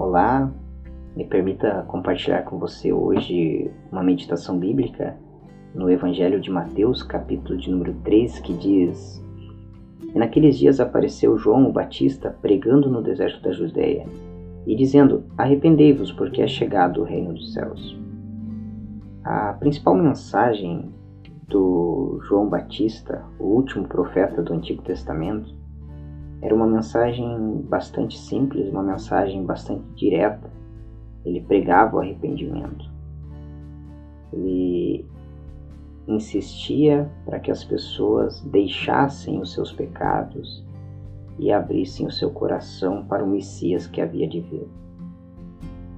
Olá, me permita compartilhar com você hoje uma meditação bíblica no Evangelho de Mateus, capítulo de número 3, que diz: E naqueles dias apareceu João o Batista pregando no deserto da Judéia e dizendo: Arrependei-vos, porque é chegado o reino dos céus. A principal mensagem do João Batista, o último profeta do Antigo Testamento, era uma mensagem bastante simples, uma mensagem bastante direta. Ele pregava o arrependimento. Ele insistia para que as pessoas deixassem os seus pecados e abrissem o seu coração para o Messias que havia de vir.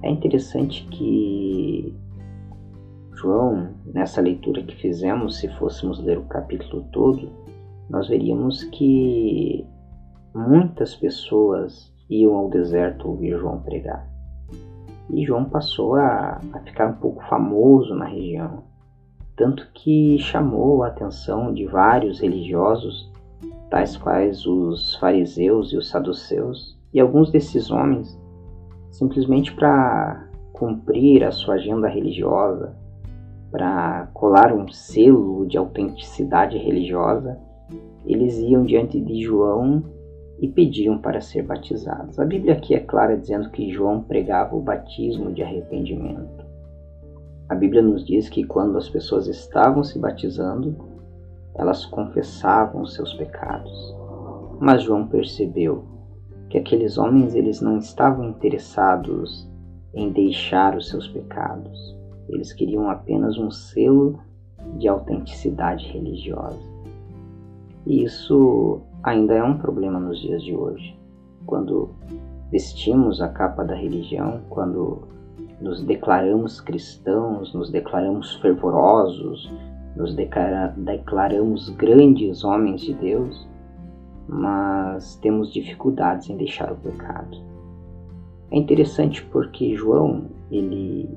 É interessante que João, nessa leitura que fizemos, se fôssemos ler o capítulo todo, nós veríamos que muitas pessoas iam ao deserto ouvir João pregar. E João passou a, a ficar um pouco famoso na região, tanto que chamou a atenção de vários religiosos, tais quais os fariseus e os saduceus, e alguns desses homens, simplesmente para cumprir a sua agenda religiosa, para colar um selo de autenticidade religiosa, eles iam diante de João e pediam para ser batizados. A Bíblia aqui é clara dizendo que João pregava o batismo de arrependimento. A Bíblia nos diz que quando as pessoas estavam se batizando, elas confessavam os seus pecados. Mas João percebeu que aqueles homens eles não estavam interessados em deixar os seus pecados. Eles queriam apenas um selo de autenticidade religiosa. E isso ainda é um problema nos dias de hoje. Quando vestimos a capa da religião, quando nos declaramos cristãos, nos declaramos fervorosos, nos declaramos grandes homens de Deus, mas temos dificuldades em deixar o pecado. É interessante porque João, ele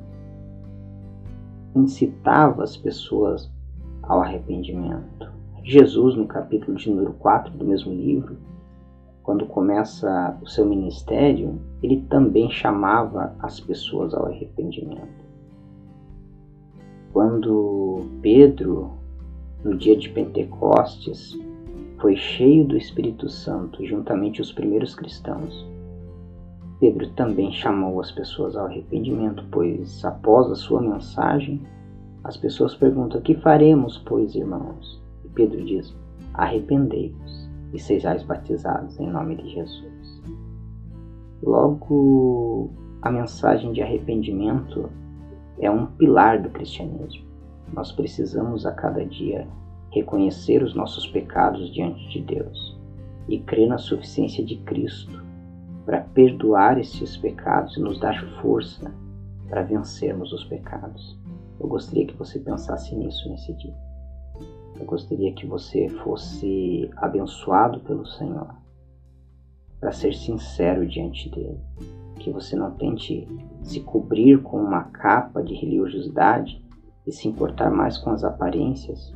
incitava as pessoas ao arrependimento. Jesus, no capítulo de número 4 do mesmo livro, quando começa o seu ministério, ele também chamava as pessoas ao arrependimento. Quando Pedro, no dia de Pentecostes, foi cheio do Espírito Santo, juntamente os primeiros cristãos, Pedro também chamou as pessoas ao arrependimento, pois após a sua mensagem, as pessoas perguntam: Que faremos, pois, irmãos? Pedro diz: Arrependei-vos e sejais batizados em nome de Jesus. Logo, a mensagem de arrependimento é um pilar do cristianismo. Nós precisamos a cada dia reconhecer os nossos pecados diante de Deus e crer na suficiência de Cristo para perdoar esses pecados e nos dar força para vencermos os pecados. Eu gostaria que você pensasse nisso nesse dia. Eu gostaria que você fosse abençoado pelo Senhor, para ser sincero diante dele. Que você não tente se cobrir com uma capa de religiosidade e se importar mais com as aparências,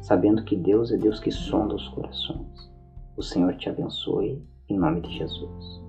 sabendo que Deus é Deus que sonda os corações. O Senhor te abençoe, em nome de Jesus.